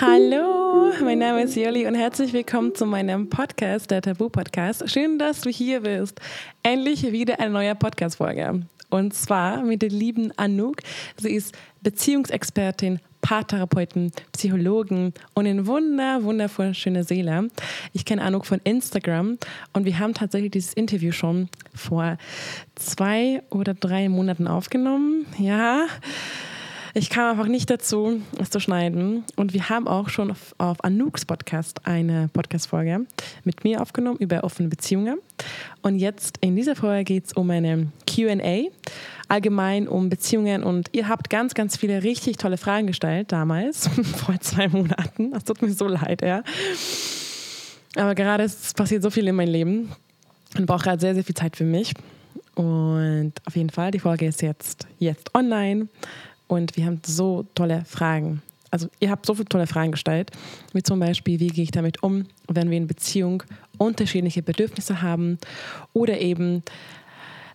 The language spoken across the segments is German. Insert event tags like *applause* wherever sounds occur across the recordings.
Hallo, mein Name ist Jolli und herzlich willkommen zu meinem Podcast, der Tabu-Podcast. Schön, dass du hier bist. Endlich wieder eine neue Podcast-Folge. Und zwar mit der lieben Anouk. Sie ist Beziehungsexpertin, Paartherapeutin, Psychologin und eine wunder, wundervoll schöne Seele. Ich kenne Anouk von Instagram und wir haben tatsächlich dieses Interview schon vor zwei oder drei Monaten aufgenommen. Ja, ich kam einfach nicht dazu, es zu schneiden. Und wir haben auch schon auf, auf Anouks Podcast eine Podcast-Folge mit mir aufgenommen über offene Beziehungen. Und jetzt in dieser Folge geht es um eine QA, allgemein um Beziehungen. Und ihr habt ganz, ganz viele richtig tolle Fragen gestellt damals, *laughs* vor zwei Monaten. Das tut mir so leid, ja. Aber gerade es passiert so viel in meinem Leben und brauche gerade sehr, sehr viel Zeit für mich. Und auf jeden Fall, die Folge ist jetzt, jetzt online. Und wir haben so tolle Fragen. Also ihr habt so viele tolle Fragen gestellt, wie zum Beispiel, wie gehe ich damit um, wenn wir in Beziehung unterschiedliche Bedürfnisse haben oder eben,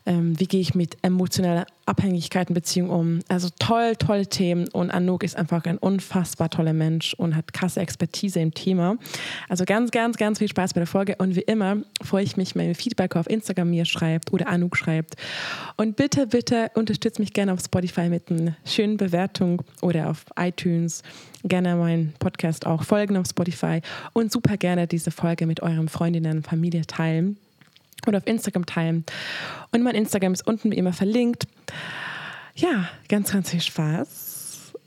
ähm, wie gehe ich mit emotionaler Abhängigkeit in Beziehung um. Also toll, tolle Themen und Anouk ist einfach ein unfassbar toller Mensch und hat krasse Expertise im Thema. Also ganz, ganz, ganz viel Spaß bei der Folge und wie immer freue ich mich, wenn ihr Feedback auf Instagram mir schreibt oder Anouk schreibt. Und bitte, bitte unterstützt mich gerne auf Spotify mit einer schönen Bewertung oder auf iTunes. Gerne meinen Podcast auch folgen auf Spotify und super gerne diese Folge mit euren Freundinnen und Familie teilen oder auf Instagram teilen. Und mein Instagram ist unten wie immer verlinkt. Ja, ganz, ganz viel Spaß.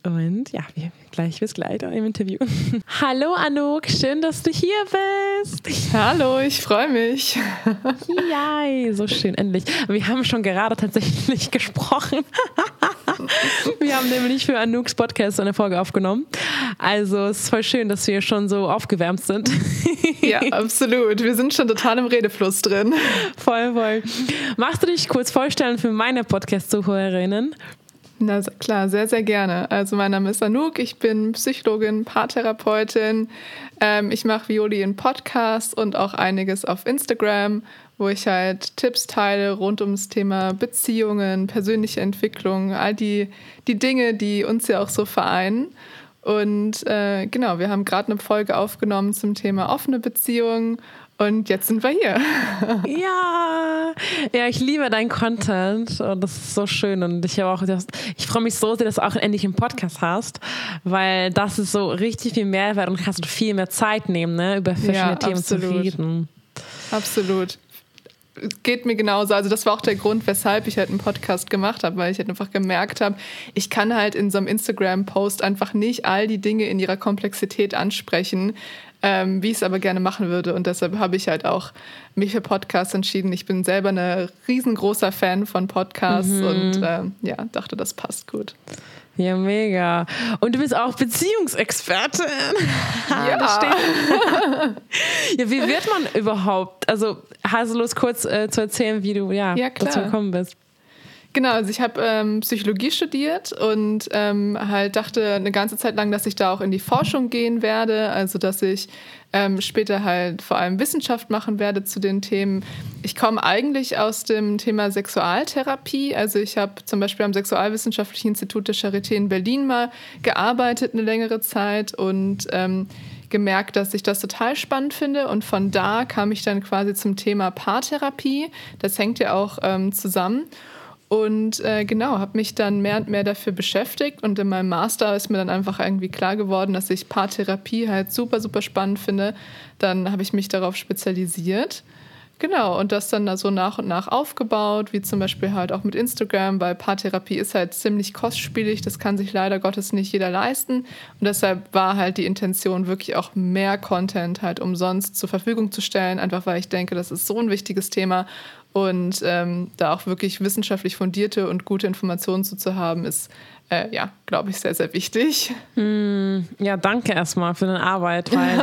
Und ja, wir, gleich bis gleich im Interview. *laughs* Hallo Anouk, schön, dass du hier bist. Hallo, ich freue mich. Ja, so schön, endlich. Wir haben schon gerade tatsächlich *laughs* gesprochen. *laughs* Wir haben nämlich für Anouks Podcast eine Folge aufgenommen. Also es ist voll schön, dass wir schon so aufgewärmt sind. Ja, absolut. Wir sind schon total im Redefluss drin. Voll, voll. Magst du dich kurz vorstellen für meine Podcast-Zuhörerinnen? Na klar, sehr, sehr gerne. Also mein Name ist Anouk, ich bin Psychologin, Paartherapeutin. Ähm, ich mache Violi in Podcasts und auch einiges auf Instagram, wo ich halt Tipps teile rund ums Thema Beziehungen, persönliche Entwicklung, all die, die Dinge, die uns ja auch so vereinen. Und äh, genau, wir haben gerade eine Folge aufgenommen zum Thema offene Beziehungen und jetzt sind wir hier. *laughs* Ja, ja, ich liebe deinen Content und das ist so schön und ich habe auch, ich freue mich so sehr, dass du auch endlich einen Podcast hast, weil das ist so richtig viel Mehrwert und kannst du viel mehr Zeit nehmen, ne, über verschiedene ja, Themen absolut. zu reden. Absolut geht mir genauso. Also das war auch der Grund, weshalb ich halt einen Podcast gemacht habe, weil ich halt einfach gemerkt habe, ich kann halt in so einem Instagram-Post einfach nicht all die Dinge in ihrer Komplexität ansprechen, ähm, wie ich es aber gerne machen würde. Und deshalb habe ich halt auch mich für Podcasts entschieden. Ich bin selber ein riesengroßer Fan von Podcasts mhm. und äh, ja, dachte, das passt gut. Ja, mega. Und du bist auch Beziehungsexpertin. *laughs* Ja. *laughs* ja, wie wird man überhaupt? Also, Lust, kurz äh, zu erzählen, wie du ja, ja dazu gekommen bist? Genau, also ich habe ähm, Psychologie studiert und ähm, halt dachte eine ganze Zeit lang, dass ich da auch in die Forschung gehen werde, also dass ich ähm, später halt vor allem Wissenschaft machen werde zu den Themen. Ich komme eigentlich aus dem Thema Sexualtherapie, also ich habe zum Beispiel am Sexualwissenschaftlichen Institut der Charité in Berlin mal gearbeitet eine längere Zeit und ähm, gemerkt, dass ich das total spannend finde. Und von da kam ich dann quasi zum Thema Paartherapie. Das hängt ja auch ähm, zusammen. Und äh, genau, habe mich dann mehr und mehr dafür beschäftigt. Und in meinem Master ist mir dann einfach irgendwie klar geworden, dass ich Paartherapie halt super, super spannend finde. Dann habe ich mich darauf spezialisiert. Genau, und das dann da so nach und nach aufgebaut, wie zum Beispiel halt auch mit Instagram, weil Paartherapie ist halt ziemlich kostspielig, das kann sich leider Gottes nicht jeder leisten. Und deshalb war halt die Intention, wirklich auch mehr Content halt umsonst zur Verfügung zu stellen, einfach weil ich denke, das ist so ein wichtiges Thema und ähm, da auch wirklich wissenschaftlich fundierte und gute Informationen zu, zu haben, ist, äh, ja, glaube ich, sehr, sehr wichtig. Mm, ja, danke erstmal für deine Arbeit, weil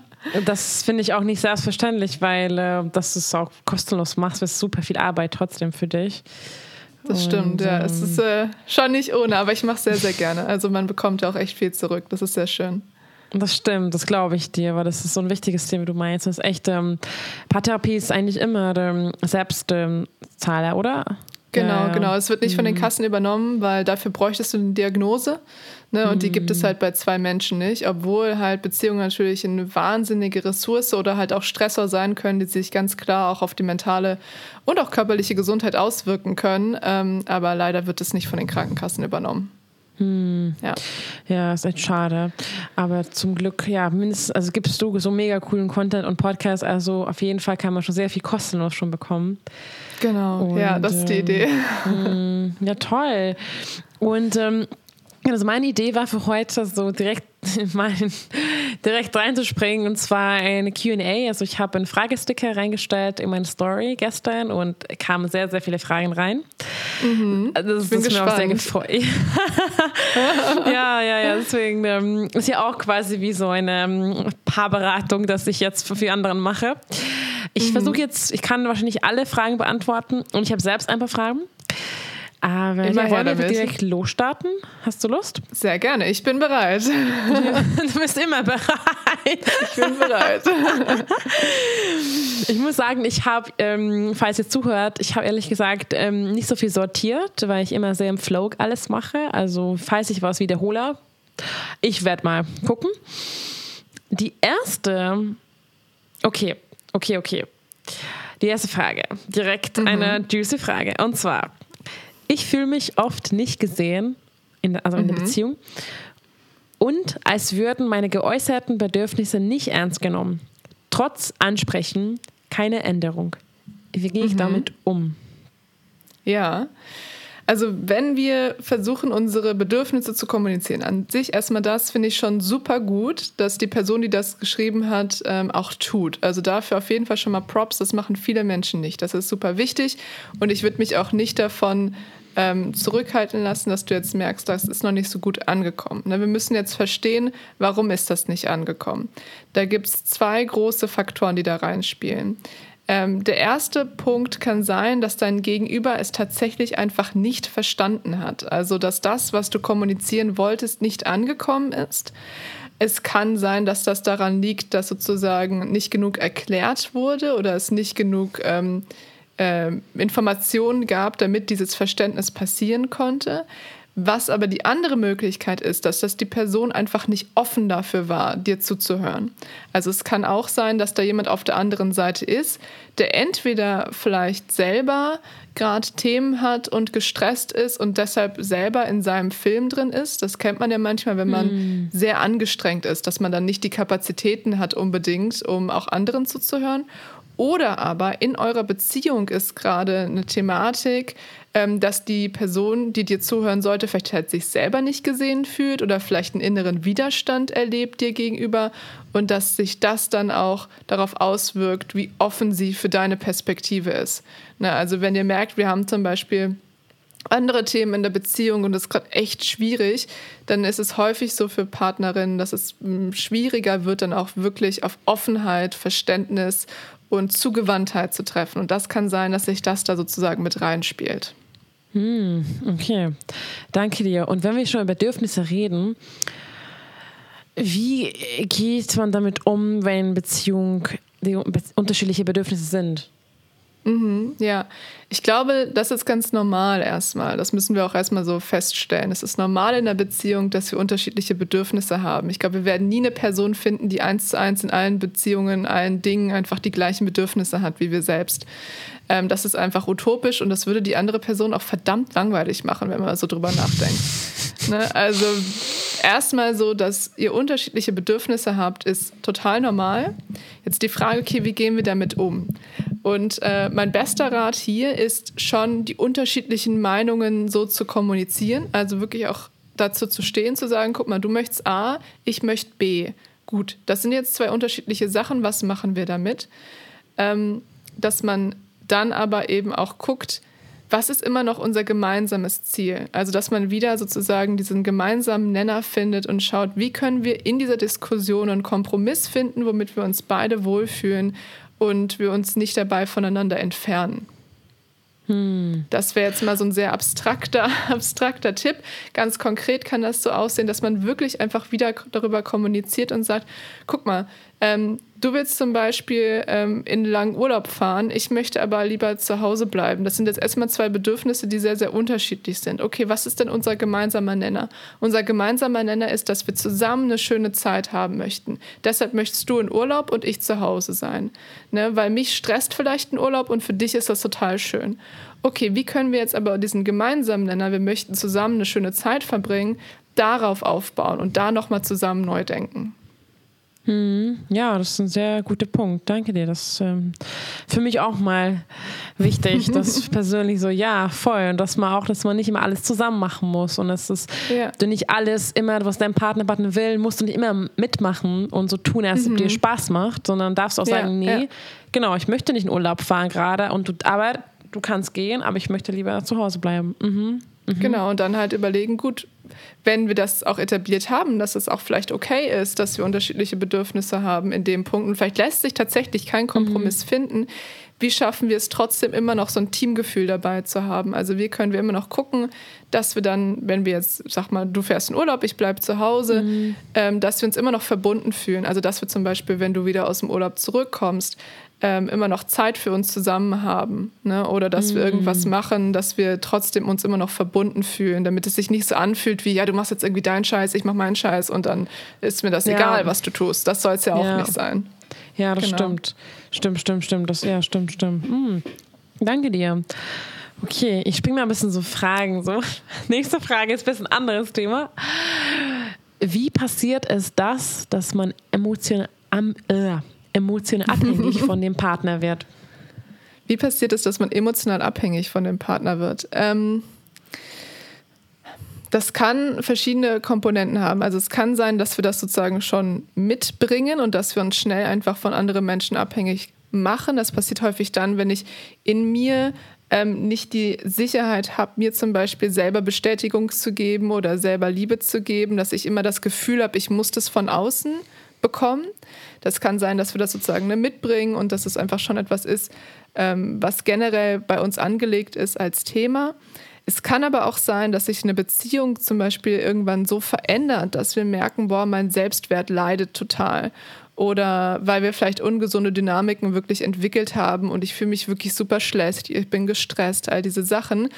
*laughs* das finde ich auch nicht selbstverständlich, weil äh, das ist auch kostenlos machst, ist super viel Arbeit trotzdem für dich. Das und, stimmt, ja. Ähm, es ist äh, schon nicht ohne, aber ich mache es sehr, sehr gerne. Also man bekommt ja auch echt viel zurück. Das ist sehr schön. Das stimmt, das glaube ich dir, weil das ist so ein wichtiges Thema, du meinst. Das ist echt, ähm, Paartherapie ist eigentlich immer ähm, Selbstzahler, ähm, oder? Genau, Ja, genau. Es wird nicht von den Kassen übernommen, weil dafür bräuchtest du eine Diagnose. Ne? Und die gibt es halt bei zwei Menschen nicht, obwohl halt Beziehungen natürlich eine wahnsinnige Ressource oder halt auch Stressor sein können, die sich ganz klar auch auf die mentale und auch körperliche Gesundheit auswirken können. Ähm, aber leider wird es nicht von den Krankenkassen übernommen. Ja. Ja, ist echt schade. Aber zum Glück, ja, mindestens, also gibst du so mega coolen Content und Podcasts, also auf jeden Fall kann man schon sehr viel kostenlos schon bekommen. Genau, ja, Und, das ist die ähm, Idee. *laughs* Mm, Ja, toll. Und ähm, also meine Idee war für heute so direkt *laughs* mal direkt reinzuspringen und zwar eine Q&A. Also ich habe einen Fragesticker reingestellt in meine Story gestern und kamen sehr, sehr viele Fragen rein. Also das Mhm. bin ist mir auch sehr gespannt. gefreut. *laughs* ja, ja, ja. Deswegen ähm, ist ja auch quasi wie so eine ähm, Paarberatung, dass ich jetzt für die anderen mache. Ich Mhm. versuche jetzt, ich kann wahrscheinlich alle Fragen beantworten und ich habe selbst ein paar Fragen. Aber Immer her wollen wir damit. direkt losstarten? Hast du Lust? Sehr gerne, ich bin bereit. *laughs* Du bist immer bereit. Ich bin bereit. Ich muss sagen, ich habe, ähm, falls ihr zuhört, ich habe ehrlich gesagt ähm, nicht so viel sortiert, weil ich immer sehr im Flow alles mache. Also falls ich was wiederhole, ich werde mal gucken. Die erste, okay, okay, okay. Die erste Frage, direkt eine juicy Frage. Und zwar, ich fühle mich oft nicht gesehen, in der, also in der Beziehung, und als würden meine geäußerten Bedürfnisse nicht ernst genommen. Trotz Ansprechen keine Änderung. Wie gehe ich damit um? Ja. Also wenn wir versuchen, unsere Bedürfnisse zu kommunizieren, an sich erstmal das finde ich schon super gut, dass die Person, die das geschrieben hat, ähm, auch tut. Also dafür auf jeden Fall schon mal Props, das machen viele Menschen nicht. Das ist super wichtig und ich würde mich auch nicht davon ähm, zurückhalten lassen, dass du jetzt merkst, das ist noch nicht so gut angekommen. Ne, wir müssen jetzt verstehen, warum ist das nicht angekommen. Da gibt es zwei große Faktoren, die da reinspielen. Ähm, der erste Punkt kann sein, dass dein Gegenüber es tatsächlich einfach nicht verstanden hat. Also, dass das, was du kommunizieren wolltest, nicht angekommen ist. Es kann sein, dass das daran liegt, dass sozusagen nicht genug erklärt wurde oder es nicht genug ähm, ähm, Informationen gab, damit dieses Verständnis passieren konnte. Was aber die andere Möglichkeit ist, dass das die Person einfach nicht offen dafür war, dir zuzuhören. Also es kann auch sein, dass da jemand auf der anderen Seite ist, der entweder vielleicht selber gerade Themen hat und gestresst ist und deshalb selber in seinem Film drin ist. Das kennt man ja manchmal, wenn man sehr angestrengt ist, dass man dann nicht die Kapazitäten hat unbedingt, um auch anderen zuzuhören. Oder aber in eurer Beziehung ist gerade eine Thematik, ähm, dass die Person, die dir zuhören sollte, vielleicht halt sich selber nicht gesehen fühlt oder vielleicht einen inneren Widerstand erlebt dir gegenüber und dass sich das dann auch darauf auswirkt, wie offen sie für deine Perspektive ist. Na, also wenn ihr merkt, wir haben zum Beispiel andere Themen in der Beziehung und das ist gerade echt schwierig, dann ist es häufig so für Partnerinnen, dass es mm, schwieriger wird, dann auch wirklich auf Offenheit, Verständnis und Zugewandtheit zu treffen. Und das kann sein, dass sich das da sozusagen mit reinspielt. Okay, danke dir. Und wenn wir schon über Bedürfnisse reden, wie geht man damit um, wenn Beziehung die unterschiedliche Bedürfnisse sind? Ja, ich glaube, das ist ganz normal erstmal. Das müssen wir auch erstmal so feststellen. Es ist normal in der Beziehung, dass wir unterschiedliche Bedürfnisse haben. Ich glaube, wir werden nie eine Person finden, die eins zu eins in allen Beziehungen, allen Dingen einfach die gleichen Bedürfnisse hat wie wir selbst. Ähm, das ist einfach utopisch und das würde die andere Person auch verdammt langweilig machen, wenn man so drüber nachdenkt. Ne? Also erstmal so, dass ihr unterschiedliche Bedürfnisse habt, ist total normal. Jetzt die Frage, okay, wie gehen wir damit um? Und äh, mein bester Rat hier ist schon, die unterschiedlichen Meinungen so zu kommunizieren, also wirklich auch dazu zu stehen, zu sagen, guck mal, du möchtest A, ich möchte B. Gut, das sind jetzt zwei unterschiedliche Sachen, was machen wir damit? Ähm, dass man dann aber eben auch guckt, was ist immer noch unser gemeinsames Ziel? Also, dass man wieder sozusagen diesen gemeinsamen Nenner findet und schaut, wie können wir in dieser Diskussion einen Kompromiss finden, womit wir uns beide wohlfühlen und wir uns nicht dabei voneinander entfernen. Das wäre jetzt mal so ein sehr abstrakter, *laughs* abstrakter Tipp. Ganz konkret kann das so aussehen, dass man wirklich einfach wieder darüber kommuniziert und sagt, guck mal, ähm, Du willst zum Beispiel ähm, in langen Urlaub fahren, ich möchte aber lieber zu Hause bleiben. Das sind jetzt erstmal zwei Bedürfnisse, die sehr, sehr unterschiedlich sind. Okay, was ist denn unser gemeinsamer Nenner? Unser gemeinsamer Nenner ist, dass wir zusammen eine schöne Zeit haben möchten. Deshalb möchtest du in Urlaub und ich zu Hause sein. Ne? Weil mich stresst vielleicht ein Urlaub und für dich ist das total schön. Okay, wie können wir jetzt aber diesen gemeinsamen Nenner, wir möchten zusammen eine schöne Zeit verbringen, darauf aufbauen und da nochmal zusammen neu denken? Hm, ja, das ist ein sehr guter Punkt. Danke dir. Das ist ähm, für mich auch mal wichtig, *laughs* dass persönlich so, ja, voll. Und dass man auch, dass man nicht immer alles zusammen machen muss. Und dass es, ja. du nicht alles immer, was dein Partner, Partner will, musst du nicht immer mitmachen und so tun, als ob mhm. dir Spaß macht, sondern darfst auch sagen, ja, nee, ja. genau, ich möchte nicht in Urlaub fahren gerade. Und du, aber du kannst gehen, aber ich möchte lieber zu Hause bleiben. Mhm. Mhm. Genau, und dann halt überlegen, gut, wenn wir das auch etabliert haben, dass es auch vielleicht okay ist, dass wir unterschiedliche Bedürfnisse haben in dem Punkt und vielleicht lässt sich tatsächlich kein Kompromiss mhm. finden, wie schaffen wir es trotzdem immer noch so ein Teamgefühl dabei zu haben? Also wie können wir immer noch gucken, dass wir dann, wenn wir jetzt, sag mal, du fährst in Urlaub, ich bleibe zu Hause, mhm. ähm, dass wir uns immer noch verbunden fühlen. Also dass wir zum Beispiel, wenn du wieder aus dem Urlaub zurückkommst, ähm, immer noch Zeit für uns zusammen haben. Ne? Oder dass mm. wir irgendwas mm. machen, dass wir trotzdem uns immer noch verbunden fühlen, damit es sich nicht so anfühlt wie, ja, du machst jetzt irgendwie deinen Scheiß, ich mach meinen Scheiß und dann ist mir das ja. egal, was du tust. Das soll es ja auch ja. nicht sein. Ja, das genau. stimmt. Stimmt, stimmt, stimmt. Das, ja, stimmt, stimmt. Mm. Danke dir. Okay, ich springe mal ein bisschen so Fragen. So. *laughs* Nächste Frage ist ein bisschen anderes Thema. Wie passiert es das, dass man emotional, am, äh, emotional abhängig *laughs* von dem Partner wird. Wie passiert es, dass man emotional abhängig von dem Partner wird? Ähm, das kann verschiedene Komponenten haben. Also es kann sein, dass wir das sozusagen schon mitbringen und dass wir uns schnell einfach von anderen Menschen abhängig machen. Das passiert häufig dann, wenn ich in mir ähm, nicht die Sicherheit habe, mir zum Beispiel selber Bestätigung zu geben oder selber Liebe zu geben, dass ich immer das Gefühl habe, ich muss das von außen bekommen. Das kann sein, dass wir das sozusagen ne, mitbringen und dass es einfach schon etwas ist, ähm, was generell bei uns angelegt ist als Thema. Es kann aber auch sein, dass sich eine Beziehung zum Beispiel irgendwann so verändert, dass wir merken, boah, mein Selbstwert leidet total. Oder weil wir vielleicht ungesunde Dynamiken wirklich entwickelt haben und ich fühle mich wirklich super schlecht, ich bin gestresst, all diese Sachen.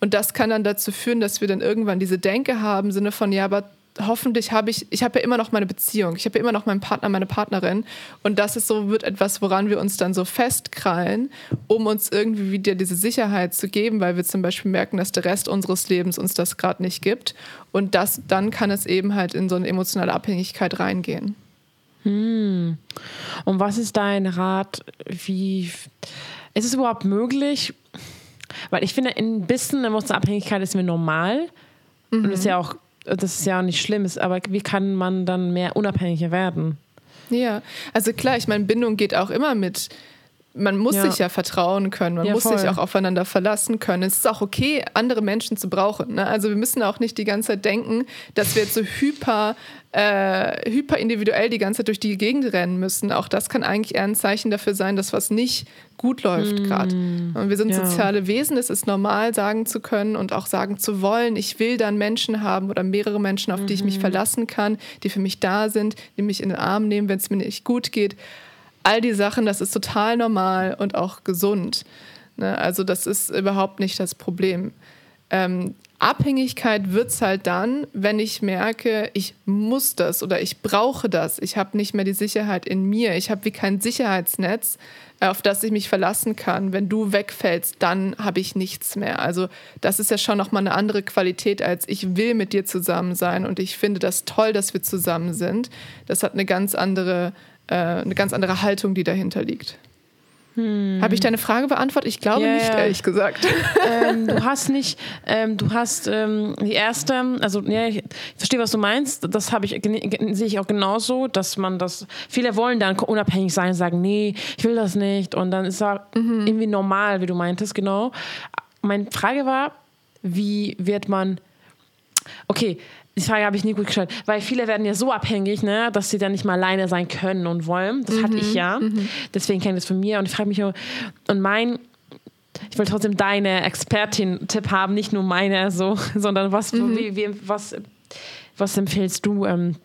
Und das kann dann dazu führen, dass wir dann irgendwann diese Denke haben, im Sinne von, ja, aber hoffentlich habe ich, ich habe ja immer noch meine Beziehung, ich habe ja immer noch meinen Partner, meine Partnerin und das ist so, wird etwas, woran wir uns dann so festkrallen, um uns irgendwie wieder diese Sicherheit zu geben, weil wir zum Beispiel merken, dass der Rest unseres Lebens uns das gerade nicht gibt und das, dann kann es eben halt in so eine emotionale Abhängigkeit reingehen. Hm. Und was ist dein Rat, wie, ist es überhaupt möglich, weil ich finde, ein bisschen emotionale Abhängigkeit ist mir normal mhm. und ist ja auch das ist ja auch nicht schlimm, aber wie kann man dann mehr unabhängiger werden? Ja, also klar, ich meine, Bindung geht auch immer mit man muss ja. sich ja vertrauen können, man ja, muss voll. sich auch aufeinander verlassen können. Es ist auch okay, andere Menschen zu brauchen. Ne? Also wir müssen auch nicht die ganze Zeit denken, dass wir jetzt so hyper, äh, hyper individuell die ganze Zeit durch die Gegend rennen müssen. Auch das kann eigentlich eher ein Zeichen dafür sein, dass was nicht gut läuft mm. gerade. Und wir sind ja. soziale Wesen, es ist normal sagen zu können und auch sagen zu wollen, ich will dann Menschen haben oder mehrere Menschen, auf die ich mich mhm. verlassen kann, die für mich da sind, die mich in den Arm nehmen, wenn es mir nicht gut geht all die Sachen, das ist total normal und auch gesund. Ne? Also das ist überhaupt nicht das Problem. Ähm, Abhängigkeit wird es halt dann, wenn ich merke, ich muss das oder ich brauche das. Ich habe nicht mehr die Sicherheit in mir. Ich habe wie kein Sicherheitsnetz, äh, auf das ich mich verlassen kann. Wenn du wegfällst, dann habe ich nichts mehr. Also das ist ja schon nochmal eine andere Qualität als ich will mit dir zusammen sein und ich finde das toll, dass wir zusammen sind. Das hat eine ganz andere äh, eine ganz andere Haltung, die dahinter liegt. Hm. Habe ich deine Frage beantwortet? Ich glaube yeah. nicht, ehrlich gesagt. Ähm, du *laughs* hast nicht, ähm, du hast ähm, die erste, also ja, ich verstehe, was du meinst. Das habe ich sehe ich auch genauso, dass man das. Viele wollen dann unabhängig sein, sagen, nee, ich will das nicht, und dann ist es mhm. irgendwie normal, wie du meintest, genau. Meine Frage war, wie wird man Okay, die Frage habe ich nie gut gestellt, weil viele werden ja so abhängig, ne, dass sie dann nicht mal alleine sein können und wollen. Das mhm. hatte ich ja. Mhm. Deswegen kenne ich das von mir und ich frage mich, und mein, ich will trotzdem deine Expertin-Tipp haben, nicht nur meine, so, *laughs* sondern was, mhm. wie, wie, was, was empfiehlst du ähm,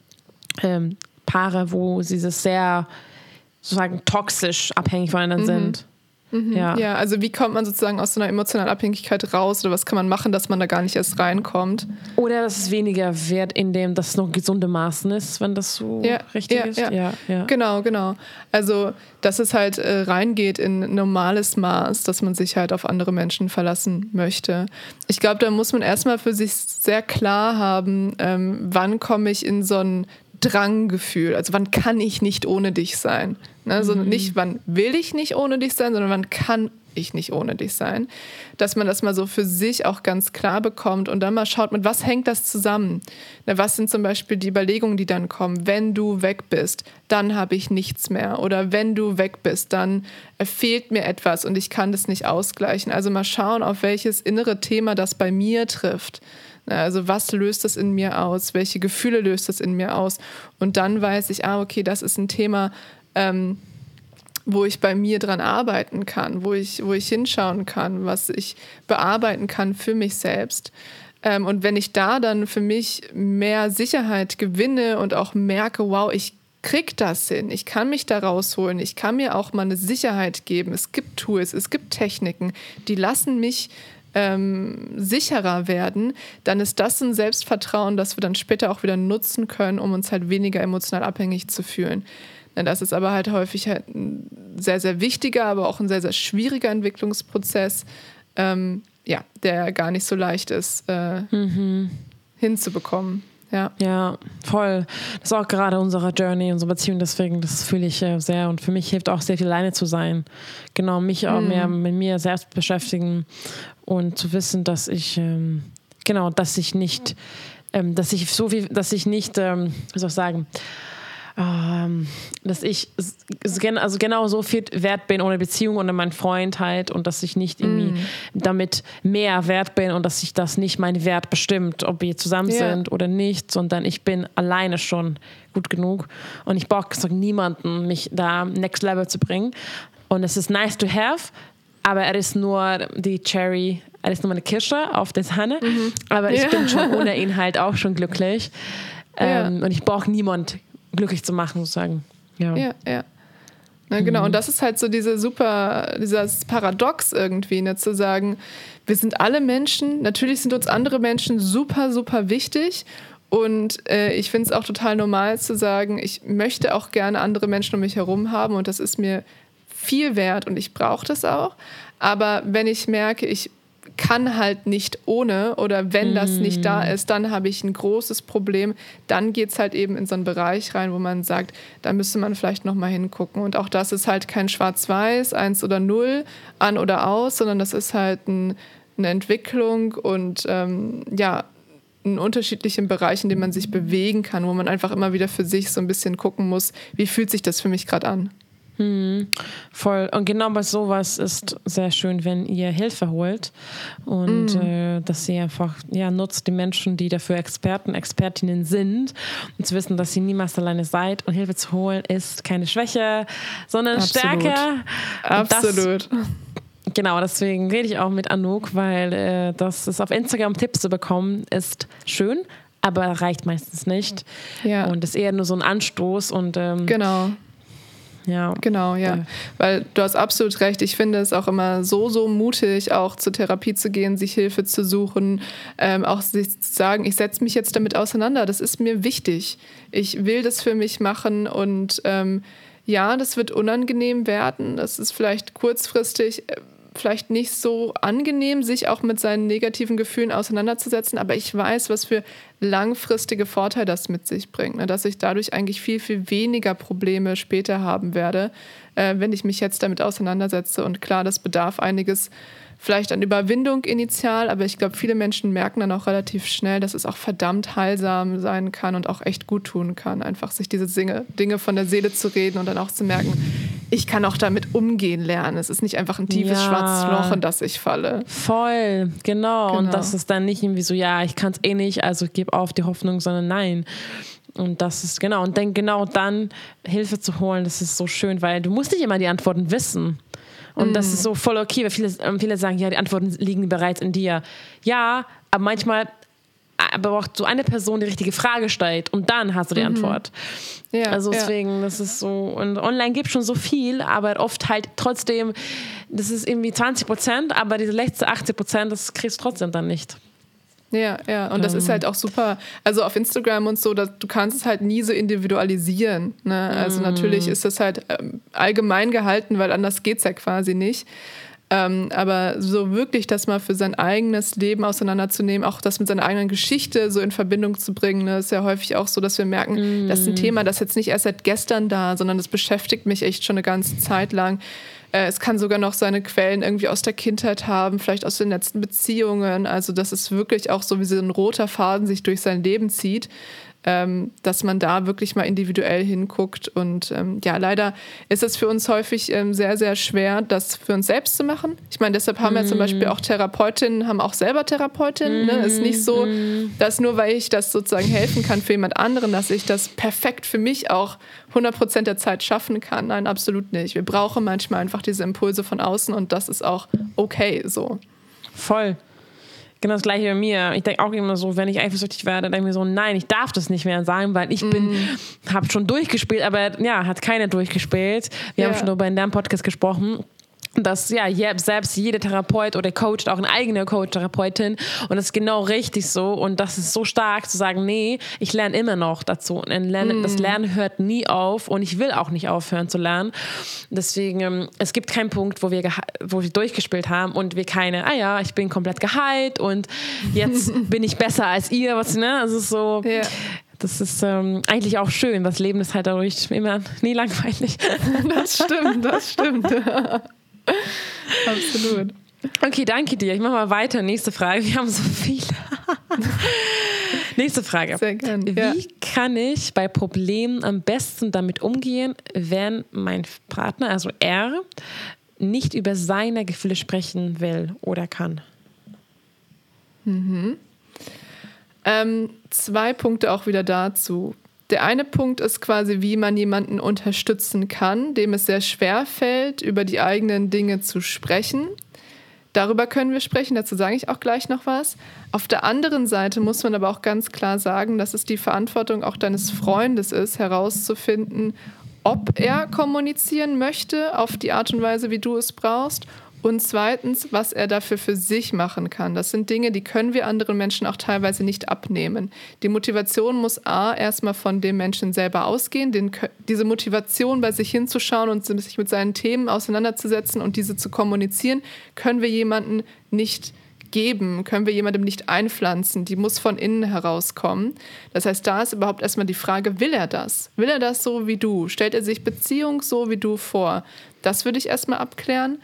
ähm, Paare, wo sie das sehr sozusagen toxisch abhängig voneinander mhm. sind. Mhm. Ja. ja, also wie kommt man sozusagen aus so einer emotionalen Abhängigkeit raus oder was kann man machen, dass man da gar nicht erst reinkommt? Oder dass es weniger wird, indem das noch gesunde Maßen ist, wenn das so ja, richtig ja, ist. Ja. Ja, ja. Genau, genau. Also, dass es halt äh, reingeht in normales Maß, dass man sich halt auf andere Menschen verlassen möchte. Ich glaube, da muss man erstmal für sich sehr klar haben, ähm, wann komme ich in so ein Dranggefühl. Also wann kann ich nicht ohne dich sein? Ne? Also nicht, wann will ich nicht ohne dich sein, sondern wann kann ich nicht ohne dich sein. Dass man das mal so für sich auch ganz klar bekommt und dann mal schaut, mit was hängt das zusammen? Ne, was sind zum Beispiel die Überlegungen, die dann kommen? Wenn du weg bist, dann habe ich nichts mehr. Oder wenn du weg bist, dann fehlt mir etwas und ich kann das nicht ausgleichen. Also mal schauen, auf welches innere Thema das bei mir trifft. Also was löst das in mir aus? Welche Gefühle löst das in mir aus? Und dann weiß ich, ah, okay, das ist ein Thema, ähm, wo ich bei mir dran arbeiten kann, wo ich, wo ich hinschauen kann, was ich bearbeiten kann für mich selbst. Ähm, und wenn ich da dann für mich mehr Sicherheit gewinne und auch merke, wow, ich krieg das hin, ich kann mich da rausholen, ich kann mir auch mal eine Sicherheit geben. Es gibt Tools, es gibt Techniken, die lassen mich ähm, sicherer werden, dann ist das ein Selbstvertrauen, das wir dann später auch wieder nutzen können, um uns halt weniger emotional abhängig zu fühlen. Das ist aber halt häufig halt ein sehr, sehr wichtiger, aber auch ein sehr, sehr schwieriger Entwicklungsprozess, ähm, ja, der gar nicht so leicht ist äh, mhm. hinzubekommen. Ja. ja, voll. Das ist auch gerade unsere Journey, unsere Beziehung, deswegen, das fühle ich äh, sehr. Und für mich hilft auch sehr viel alleine zu sein. Genau, mich auch mm. mehr mit mir selbst beschäftigen und zu wissen, dass ich, ähm, genau, dass ich nicht, ähm, dass ich so viel, dass ich nicht, ähm, wie soll ich sagen, ähm, dass ich also genau so viel wert bin ohne Beziehung ohne meinen Freund halt und dass ich nicht irgendwie mm. damit mehr wert bin und dass sich das nicht mein Wert bestimmt, ob wir zusammen yeah. sind oder nicht, sondern ich bin alleine schon gut genug und ich brauche niemanden, mich da next level zu bringen. Und es ist nice to have, aber er ist nur die Cherry, er ist nur meine Kirsche auf der Sahne. Mhm. Aber ich ja. bin schon ohne ihn halt auch schon glücklich. Ähm, ja. Und ich brauche niemand glücklich zu machen, sozusagen. Ja, ja. ja. Na, genau, mhm. und das ist halt so diese super, dieses Paradox irgendwie, ne, zu sagen, wir sind alle Menschen, natürlich sind uns andere Menschen super, super wichtig. Und äh, ich finde es auch total normal zu sagen, ich möchte auch gerne andere Menschen um mich herum haben und das ist mir viel wert und ich brauche das auch. Aber wenn ich merke, ich kann halt nicht ohne oder wenn das nicht da mm. ist, dann habe ich ein großes Problem. Dann geht es halt eben in so einen Bereich rein, wo man sagt, da müsste man vielleicht nochmal hingucken. Und auch das ist halt kein Schwarz-Weiß, eins oder null, an oder aus, sondern das ist halt ein, eine Entwicklung und ähm, ja, einen unterschiedlichen Bereich, in dem man sich bewegen kann, wo man einfach immer wieder für sich so ein bisschen gucken muss, wie fühlt sich das für mich gerade an. Hm, voll. Und genau bei sowas ist sehr schön, wenn ihr Hilfe holt und mm. äh, dass ihr einfach ja, nutzt die Menschen, die dafür Experten, Expertinnen sind und zu wissen, dass ihr niemals alleine seid und Hilfe zu holen ist keine Schwäche, sondern Absolut. Stärke. Absolut. Das, genau, deswegen rede ich auch mit Anouk, weil äh, das ist auf Instagram Tipps zu bekommen, ist schön, aber reicht meistens nicht. Ja. Und ist eher nur so ein Anstoß und ähm, genau. Ja. Genau, ja. ja. Weil du hast absolut recht. Ich finde es auch immer so, so mutig, auch zur Therapie zu gehen, sich Hilfe zu suchen, ähm, auch sich zu sagen, ich setze mich jetzt damit auseinander. Das ist mir wichtig. Ich will das für mich machen und ähm, ja, das wird unangenehm werden. Das ist vielleicht kurzfristig äh, vielleicht nicht so angenehm, sich auch mit seinen negativen Gefühlen auseinanderzusetzen, aber ich weiß, was für langfristige Vorteile das mit sich bringt, ne? dass ich dadurch eigentlich viel, viel weniger Probleme später haben werde, äh, wenn ich mich jetzt damit auseinandersetze. Und klar, das bedarf einiges vielleicht an Überwindung initial, aber ich glaube, viele Menschen merken dann auch relativ schnell, dass es auch verdammt heilsam sein kann und auch echt gut tun kann, einfach sich diese Dinge, Dinge von der Seele zu reden und dann auch zu merken, ich kann auch damit umgehen lernen. Es ist nicht einfach ein tiefes ja. schwarzes Loch, in das ich falle. Voll, genau. genau. Und das ist dann nicht irgendwie so, ja, ich kann es eh nicht, also gib auf die Hoffnung, sondern nein. Und das ist genau, und dann genau dann Hilfe zu holen, das ist so schön, weil du musst nicht immer die Antworten wissen. Und mm. das ist so voll okay, weil viele, ähm, viele sagen, ja, die Antworten liegen bereits in dir. Ja, aber manchmal aber auch so eine Person die richtige Frage stellt und dann hast du die mhm. Antwort. Ja, also deswegen, ja. das ist so, und online gibt schon so viel, aber oft halt trotzdem, das ist irgendwie 20 Prozent, aber diese letzte 80 Prozent, das kriegst du trotzdem dann nicht. Ja, ja, und das ist ähm. halt auch super. Also auf Instagram und so, dass, du kannst es halt nie so individualisieren. Ne? Also mm. natürlich ist das halt ähm, allgemein gehalten, weil anders geht es ja quasi nicht. Ähm, aber so wirklich das mal für sein eigenes Leben auseinanderzunehmen, auch das mit seiner eigenen Geschichte so in Verbindung zu bringen, ne, ist ja häufig auch so, dass wir merken, mm. das ist ein mm. Thema, das ist jetzt nicht erst seit gestern da, sondern das beschäftigt mich echt schon eine ganze Zeit lang. Äh, es kann sogar noch seine Quellen irgendwie aus der Kindheit haben, vielleicht aus den letzten Beziehungen. Also, dass es wirklich auch so wie so ein roter Faden sich durch sein Leben zieht ähm, dass man da wirklich mal individuell hinguckt. Und ähm, ja, leider ist es für uns häufig ähm, sehr, sehr schwer, das für uns selbst zu machen. Ich meine, deshalb haben mm. wir zum Beispiel auch Therapeutinnen, haben auch selber Therapeutinnen. Mm. Ne? Ist nicht so, mm. dass nur weil ich das sozusagen helfen kann für jemand anderen, dass ich das perfekt für mich auch 100 Prozent der Zeit schaffen kann. Nein, absolut nicht. Wir brauchen manchmal einfach diese Impulse von außen und das ist auch okay so. Voll. Genau das gleiche bei mir. Ich denke auch immer so, wenn ich eifersüchtig werde, denke ich mir so, nein, ich darf das nicht mehr sagen, weil ich bin, mm. habe schon durchgespielt, aber ja, hat keiner durchgespielt. Wir ja. haben schon darüber in deinem Podcast gesprochen dass ja selbst jede Therapeut oder Coach auch eine eigene Coach-Therapeutin und das ist genau richtig so und das ist so stark zu sagen, nee, ich lerne immer noch dazu und lerne, mm. das Lernen hört nie auf und ich will auch nicht aufhören zu lernen. Deswegen, ähm, es gibt keinen Punkt, wo wir, wo wir durchgespielt haben und wir keine, ah ja, ich bin komplett geheilt und jetzt *laughs* bin ich besser als ihr, was, ne, also so, ja. Das ist ähm, eigentlich auch schön. Das Leben ist halt dadurch immer nie langweilig. *laughs* Das stimmt, das stimmt. *laughs* *laughs* Absolut. Okay, danke dir. Ich mache mal weiter. Nächste Frage. Wir haben so viele. *laughs* Nächste Frage. Sehr gern, Wie ja. kann ich bei Problemen am besten damit umgehen, wenn mein Partner, also er, nicht über seine Gefühle sprechen will oder kann? Mhm. Ähm, zwei Punkte auch wieder dazu. Der eine Punkt ist quasi, wie man jemanden unterstützen kann, dem es sehr schwer fällt, über die eigenen Dinge zu sprechen. Darüber können wir sprechen, dazu sage ich auch gleich noch was. Auf der anderen Seite muss man aber auch ganz klar sagen, dass es die Verantwortung auch deines Freundes ist, herauszufinden, ob er kommunizieren möchte auf die Art und Weise, wie du es brauchst und zweitens, was er dafür für sich machen kann. Das sind Dinge, die können wir anderen Menschen auch teilweise nicht abnehmen. Die Motivation muss A, erstmal von dem Menschen selber ausgehen, den, diese Motivation bei sich hinzuschauen und sich mit seinen Themen auseinanderzusetzen und diese zu kommunizieren, können wir jemanden nicht geben, können wir jemandem nicht einpflanzen. Die muss von innen herauskommen. Das heißt, da ist überhaupt erstmal die Frage, will er das? Will er das so wie du? Stellt er sich Beziehung so wie du vor? Das würde ich erstmal abklären.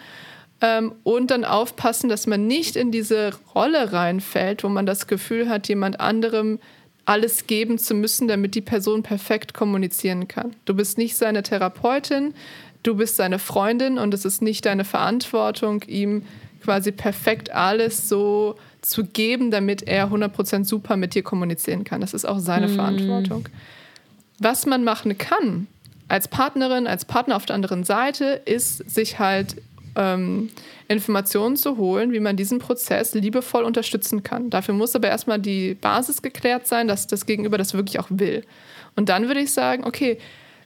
Ähm, und dann aufpassen, dass man nicht in diese Rolle reinfällt, wo man das Gefühl hat, jemand anderem alles geben zu müssen, damit die Person perfekt kommunizieren kann. Du bist nicht seine Therapeutin, du bist seine Freundin und es ist nicht deine Verantwortung, ihm quasi perfekt alles so zu geben, damit er 100% super mit dir kommunizieren kann. Das ist auch seine mm. Verantwortung. Was man machen kann als Partnerin, als Partner auf der anderen Seite, ist sich halt ähm, Informationen zu holen, wie man diesen Prozess liebevoll unterstützen kann. Dafür muss aber erstmal die Basis geklärt sein, dass das Gegenüber das wirklich auch will. Und dann würde ich sagen, okay,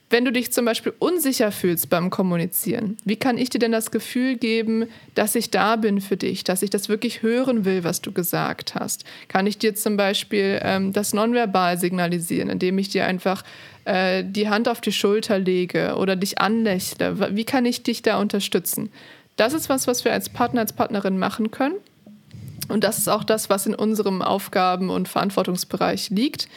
wenn du dich zum Beispiel unsicher fühlst beim Kommunizieren, wie kann ich dir denn das Gefühl geben, dass ich da bin für dich, dass ich das wirklich hören will, was du gesagt hast? Kann ich dir zum Beispiel ähm, das nonverbal signalisieren, indem ich dir einfach äh, die Hand auf die Schulter lege oder dich anlächle? Wie kann ich dich da unterstützen? Das ist was, was wir als Partner, als Partnerin machen können. Und das ist auch das, was in unserem Aufgaben- und Verantwortungsbereich liegt.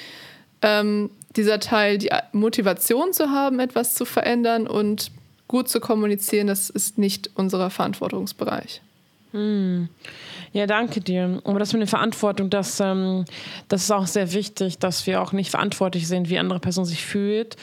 Ähm, dieser Teil, die Motivation zu haben, etwas zu verändern und gut zu kommunizieren, das ist nicht unser Verantwortungsbereich. Hm. Ja, danke dir. Aber das mit der Verantwortung, das, ähm, das ist auch sehr wichtig, dass wir auch nicht verantwortlich sind, wie andere Person sich fühlt.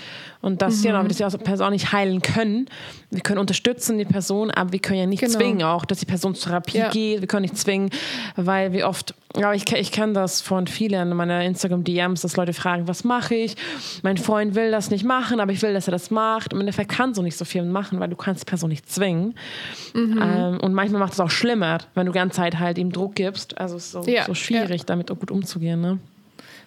Und dass, mhm. ja, dass wir die Person nicht heilen können. Wir können unterstützen die Person, aber wir können ja nicht genau. zwingen auch, dass die Person zur Therapie ja. geht. Wir können nicht zwingen, weil wir oft, ja, ich, ich kenne das von vielen meiner Instagram-DMs, dass Leute fragen, was mache ich? Mein Freund will das nicht machen, aber ich will, dass er das macht. Und im Endeffekt kannst du nicht so viel machen, weil du kannst die Person nicht zwingen. Mhm. Ähm, und manchmal macht es auch schlimmer, wenn du die ganze Zeit halt ihm Druck gibst. Also es ist so, ja. so schwierig, ja. damit auch gut umzugehen. Ne?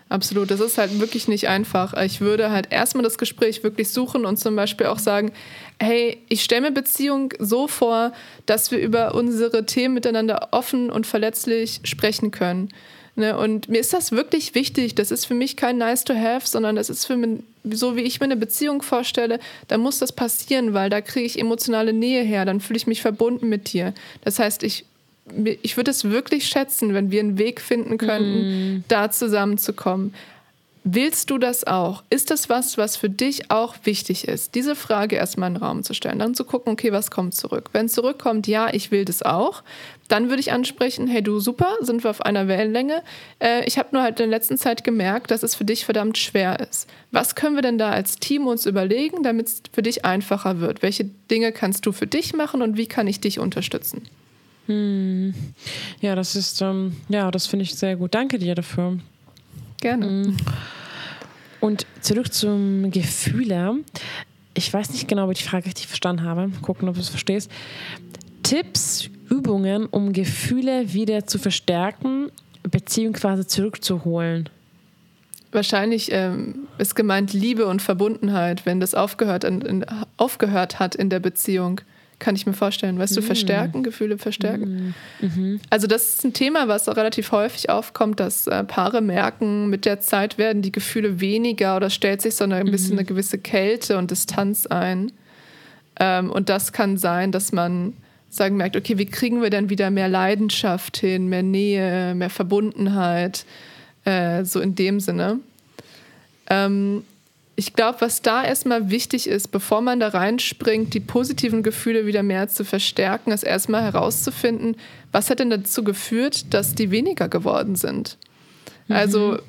Absolut, das ist halt wirklich nicht einfach. Ich würde halt erstmal das Gespräch wirklich suchen und zum Beispiel auch sagen, hey, ich stelle mir Beziehung so vor, dass wir über unsere Themen miteinander offen und verletzlich sprechen können. Ne? Und mir ist das wirklich wichtig. Das ist für mich kein Nice to Have, sondern das ist für mich, so wie ich mir eine Beziehung vorstelle, da muss das passieren, weil da kriege ich emotionale Nähe her, dann fühle ich mich verbunden mit dir. Das heißt, ich ich würde es wirklich schätzen, wenn wir einen Weg finden könnten, mm. da zusammenzukommen. Willst du das auch? Ist das was, was für dich auch wichtig ist? Diese Frage erstmal in den Raum zu stellen, dann zu gucken, okay, was kommt zurück? Wenn zurückkommt, ja, ich will das auch, dann würde ich ansprechen, hey du, super, sind wir auf einer Wellenlänge. Äh, ich habe nur halt in der letzten Zeit gemerkt, dass es für dich verdammt schwer ist. Was können wir denn da als Team uns überlegen, damit es für dich einfacher wird? Welche Dinge kannst du für dich machen und wie kann ich dich unterstützen? Hm. Ja, das ist, ähm, ja, das finde ich sehr gut. Danke dir dafür. Gerne. Hm. Und zurück zum Gefühle. Ich weiß nicht genau, ob ich die Frage richtig verstanden habe. Gucken, ob du es verstehst. Tipps, Übungen, um Gefühle wieder zu verstärken, beziehungsweise zurückzuholen. Wahrscheinlich ähm, ist gemeint Liebe und Verbundenheit, wenn das aufgehört, in, in, aufgehört hat in der Beziehung kann ich mir vorstellen. Weißt du, mhm. verstärken, Gefühle verstärken. Mhm. mhm. Also das ist ein Thema, was auch relativ häufig aufkommt, dass äh, Paare merken, mit der Zeit werden die Gefühle weniger oder stellt sich so eine, ein bisschen mhm. eine gewisse Kälte und Distanz ein. Ähm, und das kann sein, dass man sagen merkt, okay, wie kriegen wir denn wieder mehr Leidenschaft hin, mehr Nähe, mehr Verbundenheit, äh, so in dem Sinne. Ähm, ich glaube, was da erstmal wichtig ist, bevor man da reinspringt, die positiven Gefühle wieder mehr zu verstärken, ist erstmal herauszufinden, was hat denn dazu geführt, dass die weniger geworden sind. Mhm. Also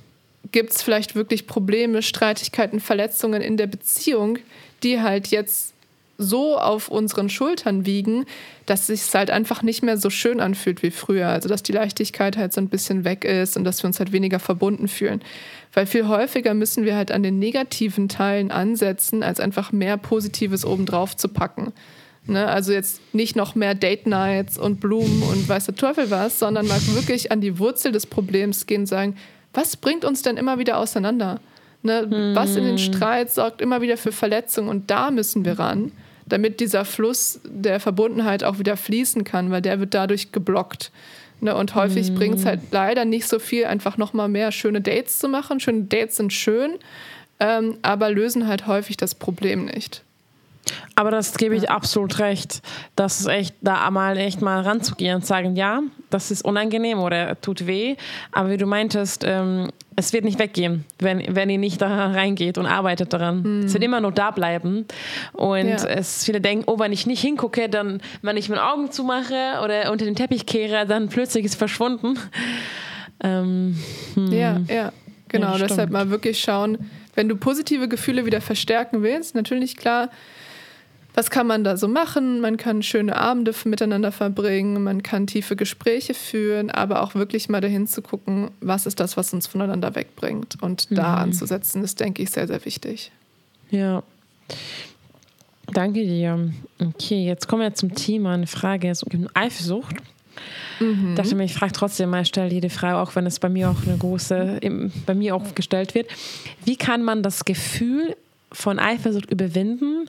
gibt es vielleicht wirklich Probleme, Streitigkeiten, Verletzungen in der Beziehung, die halt jetzt so auf unseren Schultern wiegen, dass es sich halt einfach nicht mehr so schön anfühlt wie früher. Also dass die Leichtigkeit halt so ein bisschen weg ist und dass wir uns halt weniger verbunden fühlen. Weil viel häufiger müssen wir halt an den negativen Teilen ansetzen, als einfach mehr Positives obendrauf zu packen. Ne? Also jetzt nicht noch mehr Date Nights und Blumen und weiß der Teufel was, sondern mal wirklich an die Wurzel des Problems gehen und sagen, was bringt uns denn immer wieder auseinander? Ne? Hm. Was in den hm. Streit sorgt immer wieder für Verletzungen und da müssen wir ran damit dieser Fluss der Verbundenheit auch wieder fließen kann, weil der wird dadurch geblockt. Ne? Und häufig mhm. bringt es halt leider nicht so viel, einfach nochmal mehr schöne Dates zu machen. Schöne Dates sind schön, ähm, aber lösen halt häufig das Problem nicht. Aber das gebe ich absolut recht. Das ist echt, da mal echt mal ranzugehen und sagen, ja, das ist unangenehm oder tut weh. Aber wie du meintest, ähm, es wird nicht weggehen, wenn, wenn ihr nicht da reingeht und arbeitet daran. Mhm. Es wird immer nur da bleiben. Und ja. es viele denken, oh, wenn ich nicht hingucke, dann, wenn ich meine Augen zumache oder unter den Teppich kehre, dann plötzlich ist es verschwunden. *laughs* Ähm, hm. Ja, ja, genau. Ja, deshalb mal wirklich schauen, wenn du positive Gefühle wieder verstärken willst, natürlich klar, was kann man da so machen? Man kann schöne Abende miteinander verbringen, man kann tiefe Gespräche führen, aber auch wirklich mal dahin zu gucken, was ist das, was uns voneinander wegbringt. Und mhm. da anzusetzen, ist, denke ich, sehr, sehr wichtig. Ja. Danke dir. Okay, jetzt kommen wir zum Thema. Eine Frage ist um Eifersucht. Mhm. dachte mir, ich frage trotzdem mal, stelle jede Frage, auch wenn es bei mir auch eine große, bei mir auch gestellt wird. Wie kann man das Gefühl von Eifersucht überwinden,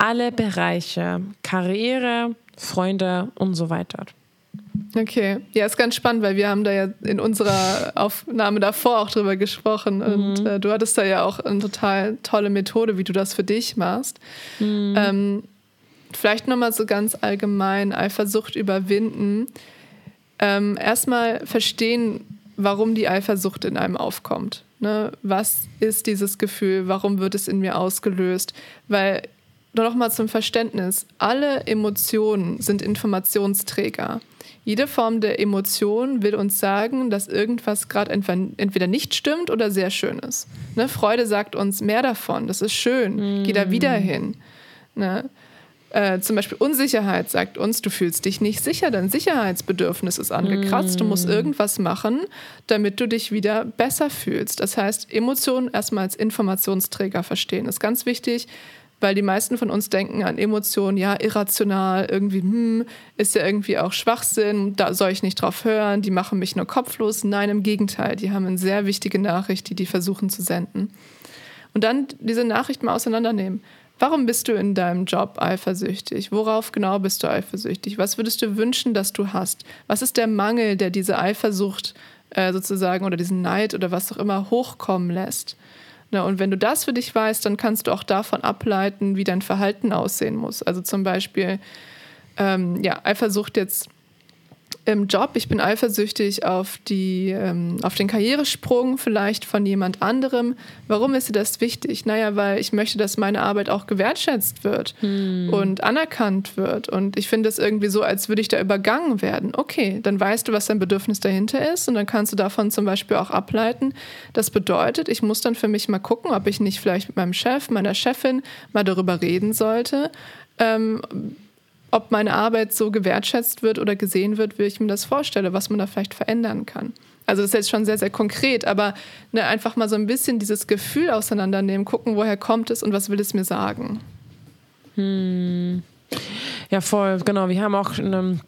alle Bereiche, Karriere, Freunde und so weiter. Okay, ja, ist ganz spannend, weil wir haben da ja in unserer Aufnahme davor auch drüber gesprochen mhm. und äh, du hattest da ja auch eine total tolle Methode, wie du das für dich machst. Mhm. Ähm, vielleicht nochmal so ganz allgemein Eifersucht überwinden. Ähm, Erstmal verstehen, warum die Eifersucht in einem aufkommt. Ne? Was ist dieses Gefühl? Warum wird es in mir ausgelöst? Weil nur noch mal zum Verständnis. Alle Emotionen sind Informationsträger. Jede Form der Emotion will uns sagen, dass irgendwas gerade entweder nicht stimmt oder sehr schön ist. Ne? Freude sagt uns mehr davon, das ist schön, mm. geh da wieder hin. Ne? Äh, zum Beispiel Unsicherheit sagt uns, du fühlst dich nicht sicher, dein Sicherheitsbedürfnis ist angekratzt, mm. du musst mm. irgendwas machen, damit du dich wieder besser fühlst. Das heißt, Emotionen erstmal als Informationsträger verstehen, ist ganz wichtig Weil die meisten von uns denken an Emotionen, ja, irrational, irgendwie, hm, ist ja irgendwie auch Schwachsinn, da soll ich nicht drauf hören, die machen mich nur kopflos. Nein, im Gegenteil, die haben eine sehr wichtige Nachricht, die die versuchen zu senden. Und dann diese Nachricht mal auseinandernehmen. Warum bist du in deinem Job eifersüchtig? Worauf genau bist du eifersüchtig? Was würdest du wünschen, dass du hast? Was ist der Mangel, der diese Eifersucht äh, sozusagen oder diesen Neid oder was auch immer hochkommen lässt? Na, und wenn du das für dich weißt, dann kannst du auch davon ableiten, wie dein Verhalten aussehen muss. Also zum Beispiel, ähm, ja, Eifersucht jetzt im Job, ich bin eifersüchtig auf, die, ähm, auf den Karrieresprung vielleicht von jemand anderem. Warum ist dir das wichtig? Naja, weil ich möchte, dass meine Arbeit auch gewertschätzt wird hm. und anerkannt wird. Und ich finde es irgendwie so, als würde ich da übergangen werden. Okay, dann weißt du, was dein Bedürfnis dahinter ist und dann kannst du davon zum Beispiel auch ableiten. Das bedeutet, ich muss dann für mich mal gucken, ob ich nicht vielleicht mit meinem Chef, meiner Chefin mal darüber reden sollte. Ähm, ob meine Arbeit so gewertschätzt wird oder gesehen wird, wie ich mir das vorstelle, was man da vielleicht verändern kann. Also das ist jetzt schon sehr, sehr konkret, aber ne, einfach mal so ein bisschen dieses Gefühl auseinandernehmen, gucken, woher kommt es und was will es mir sagen. Hm. Ja, voll, genau. Wir haben auch einen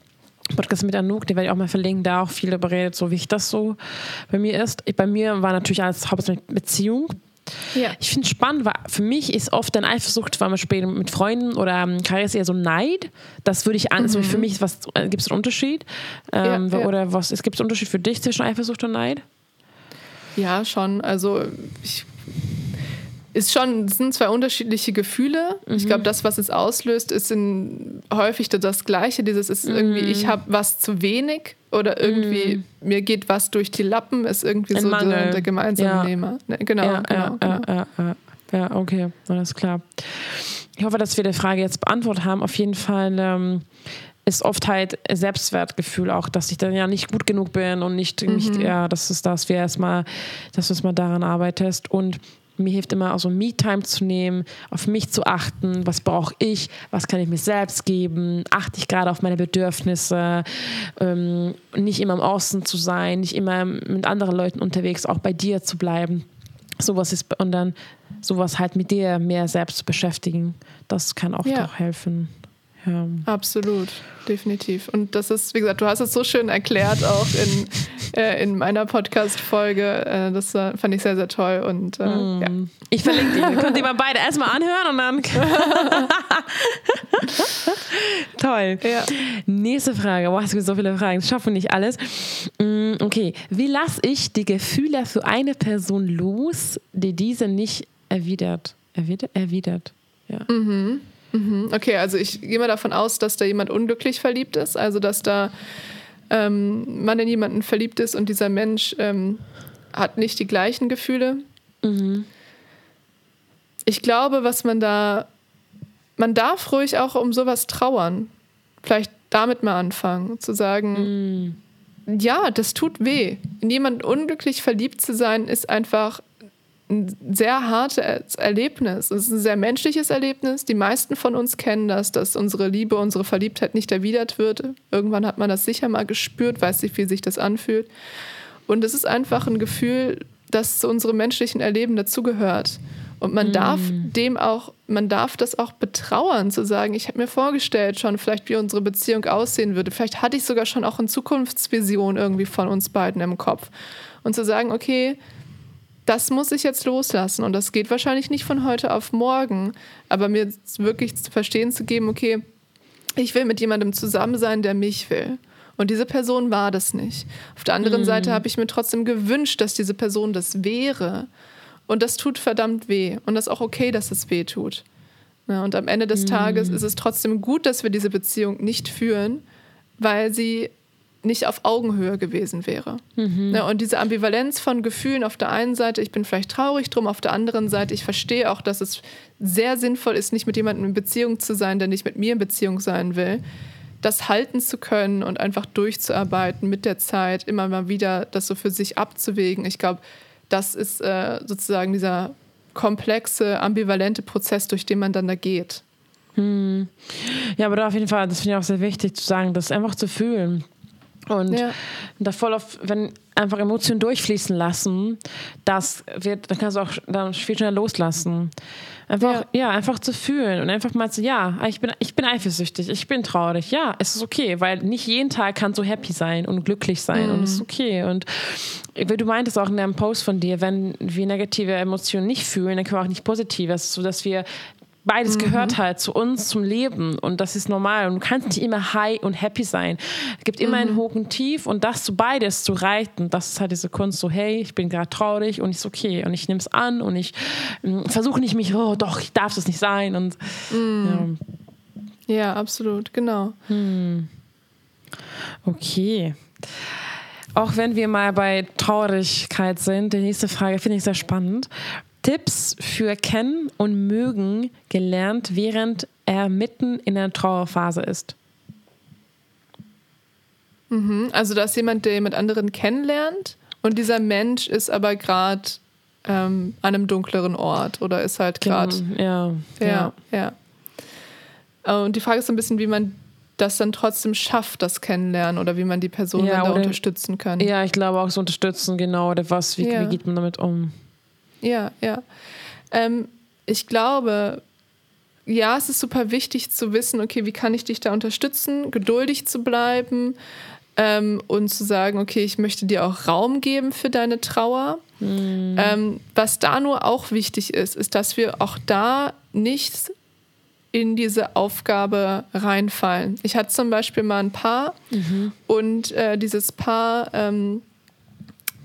Podcast mit Anouk, den werde ich auch mal verlinken, da auch viel darüber redet, so wie ich das so bei mir ist. Bei mir war natürlich als Hauptsächlich Beziehung ja. Ich finde es spannend, weil für mich ist oft eine Eifersucht, weil man später mit Freunden oder ähm, eher so Neid. Das würde ich an, also mhm. also für mich was äh, gibt es einen Unterschied? Ähm, ja, ja. Oder was es gibt einen Unterschied für dich zwischen Eifersucht und Neid? Ja, schon. Also ich ist schon, sind zwei unterschiedliche Gefühle. Mhm. Ich glaube, das, was es auslöst, ist in, häufig das Gleiche. Dieses ist irgendwie, mhm. ich habe was zu wenig oder irgendwie mhm. mir geht was durch die Lappen, ist irgendwie Ein so der, der, gemeinsame ja. Nehmer. Ne, genau, ja, genau, ja, genau. Ja, ja, okay, alles klar. Ich hoffe, dass wir die Frage jetzt beantwortet haben. Auf jeden Fall ähm, ist oft halt Selbstwertgefühl auch, dass ich dann ja nicht gut genug bin und nicht, mhm. nicht ja, das ist das, wir erstmal, dass du erstmal daran arbeitest und mir hilft immer auch so Me-Time zu nehmen, auf mich zu achten, was brauche ich, was kann ich mir selbst geben, achte ich gerade auf meine Bedürfnisse, ähm, nicht immer im Außen zu sein, nicht immer mit anderen Leuten unterwegs, auch bei dir zu bleiben. Sowas ist und dann sowas halt mit dir mehr selbst zu beschäftigen, das kann auch ja. helfen. Ja. Absolut, definitiv. Und das ist, wie gesagt, du hast es so schön erklärt, auch in, äh, in meiner Podcast-Folge. Äh, das äh, fand ich sehr, sehr toll. Und äh, mm. ja. Ich verlinke die. Könnt ihr mal beide erstmal anhören und dann. *laughs* toll. Ja. Nächste Frage. Boah, es gibt so viele Fragen. Das schaffen nicht alles. Mm, okay. Wie lasse ich die Gefühle für eine Person los, die diese nicht erwidert? Erwidert? Erwidert. Ja. Mhm. Mhm. Okay, also ich gehe mal davon aus, dass da jemand unglücklich verliebt ist, also dass da ähm, man in jemanden verliebt ist und dieser Mensch ähm, hat nicht die gleichen Gefühle. Mhm. Ich glaube, was man da, man darf ruhig auch um sowas trauern. Vielleicht damit mal anfangen, zu sagen, mhm. ja, das tut weh. In jemanden unglücklich verliebt zu sein, ist einfach ein sehr hartes Erlebnis. Es ist ein sehr menschliches Erlebnis. Die meisten von uns kennen das, dass unsere Liebe, unsere Verliebtheit nicht erwidert wird. Irgendwann hat man das sicher mal gespürt, weiß nicht, wie sich das anfühlt. Und es ist einfach ein Gefühl, das zu unserem menschlichen Erleben dazugehört. Und man mm. darf dem auch, man darf das auch betrauern, zu sagen, ich habe mir vorgestellt schon vielleicht, wie unsere Beziehung aussehen würde. Vielleicht hatte ich sogar schon auch eine Zukunftsvision irgendwie von uns beiden im Kopf. Und zu sagen, okay, das muss ich jetzt loslassen. Und das geht wahrscheinlich nicht von heute auf morgen. Aber mir wirklich zu verstehen zu geben, okay, ich will mit jemandem zusammen sein, der mich will. Und diese Person war das nicht. Auf der anderen mhm. Seite habe ich mir trotzdem gewünscht, dass diese Person das wäre. Und das tut verdammt weh. Und das ist auch okay, dass es weh tut. Ja, und am Ende des mhm. Tages ist es trotzdem gut, dass wir diese Beziehung nicht führen, weil sie nicht auf Augenhöhe gewesen wäre. Mhm. Ja, und diese Ambivalenz von Gefühlen auf der einen Seite, ich bin vielleicht traurig drum, auf der anderen Seite, ich verstehe auch, dass es sehr sinnvoll ist, nicht mit jemandem in Beziehung zu sein, der nicht mit mir in Beziehung sein will. Das halten zu können und einfach durchzuarbeiten mit der Zeit, immer mal wieder das so für sich abzuwägen. Ich glaube, das ist äh, sozusagen dieser komplexe, ambivalente Prozess, durch den man dann da geht. Hm. Ja, aber da auf jeden Fall, das finde ich auch sehr wichtig zu sagen, das einfach zu fühlen. Und ja. da voll auf, wenn einfach Emotionen durchfließen lassen, das wird, dann kannst du auch dann viel schneller loslassen. Einfach, ja. ja. einfach zu fühlen und einfach mal zu, ja, ich bin, ich bin eifersüchtig, ich bin traurig. Ja, es ist okay, weil nicht jeden Tag kannst du happy sein und glücklich sein mhm. und es ist okay. Und wie du meintest auch in deinem Post von dir, wenn wir negative Emotionen nicht fühlen, dann können wir auch nicht positive, so dass wir Beides mhm. gehört halt zu uns, zum Leben und das ist normal und du kannst nicht immer high und happy sein. Es gibt immer mhm. ein Hoch und Tief und das zu beides zu reiten, das ist halt diese Kunst so, hey, ich bin gerade traurig und ist okay und ich nehme es an und ich äh, versuche nicht mich, oh doch, ich darf das nicht sein und mhm. ja. ja. absolut, genau. Hm. Okay. Auch wenn wir mal bei Traurigkeit sind, die nächste Frage finde ich sehr spannend. Tipps für Kennen und Mögen gelernt, während er mitten in der Trauerphase ist? Mhm, also, dass jemand, der mit anderen kennenlernt und dieser Mensch ist aber gerade ähm, an einem dunkleren Ort oder ist halt gerade. Genau, ja, ja, ja. ja. Und die Frage ist so ein bisschen, wie man das dann trotzdem schafft, das Kennenlernen oder wie man die Person ja, dann da oder, unterstützen kann. Ja, ich glaube auch so unterstützen, genau. Oder was, wie, ja. wie geht man damit um? Ja, ja. Ähm, ich glaube, ja, es ist super wichtig zu wissen, okay, wie kann ich dich da unterstützen, geduldig zu bleiben ähm, und zu sagen, okay, ich möchte dir auch Raum geben für deine Trauer. Mhm. Ähm, was da nur auch wichtig ist, ist, dass wir auch da nicht in diese Aufgabe reinfallen. Ich hatte zum Beispiel mal ein Paar mhm. und äh, dieses Paar, ähm,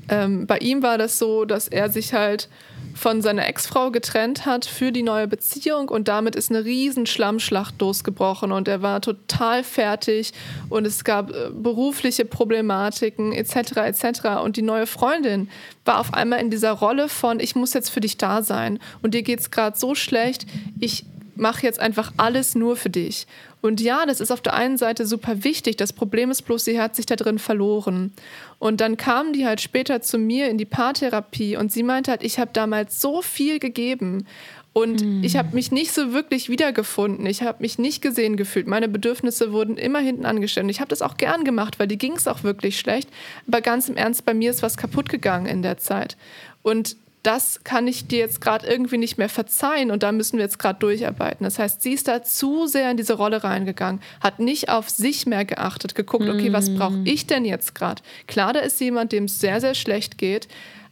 ähm, bei ihm war das so, dass er sich halt von seiner Ex-Frau getrennt hat für die neue Beziehung und damit ist eine riesen Schlammschlacht losgebrochen und er war total fertig und es gab äh, berufliche Problematiken etc. etc. und die neue Freundin war auf einmal in dieser Rolle von ich muss jetzt für dich da sein und dir geht es gerade so schlecht, ich mache jetzt einfach alles nur für dich. Und ja, das ist auf der einen Seite super wichtig. Das Problem ist bloß, sie hat sich da drin verloren. Und dann kam die halt später zu mir in die Paartherapie und sie meinte halt, ich habe damals so viel gegeben. Und mm. ich habe mich nicht so wirklich wiedergefunden. Ich habe mich nicht gesehen gefühlt. Meine Bedürfnisse wurden immer hinten angestellt. Und ich habe das auch gern gemacht, weil die ging es auch wirklich schlecht. Aber ganz im Ernst, bei mir ist was kaputt gegangen in der Zeit. Und das kann ich dir jetzt gerade irgendwie nicht mehr verzeihen und da müssen wir jetzt gerade durcharbeiten. Das heißt, sie ist da zu sehr in diese Rolle reingegangen, hat nicht auf sich mehr geachtet, geguckt, okay, was brauche mm. ich denn jetzt gerade? Klar, da ist jemand, dem es sehr, sehr schlecht geht,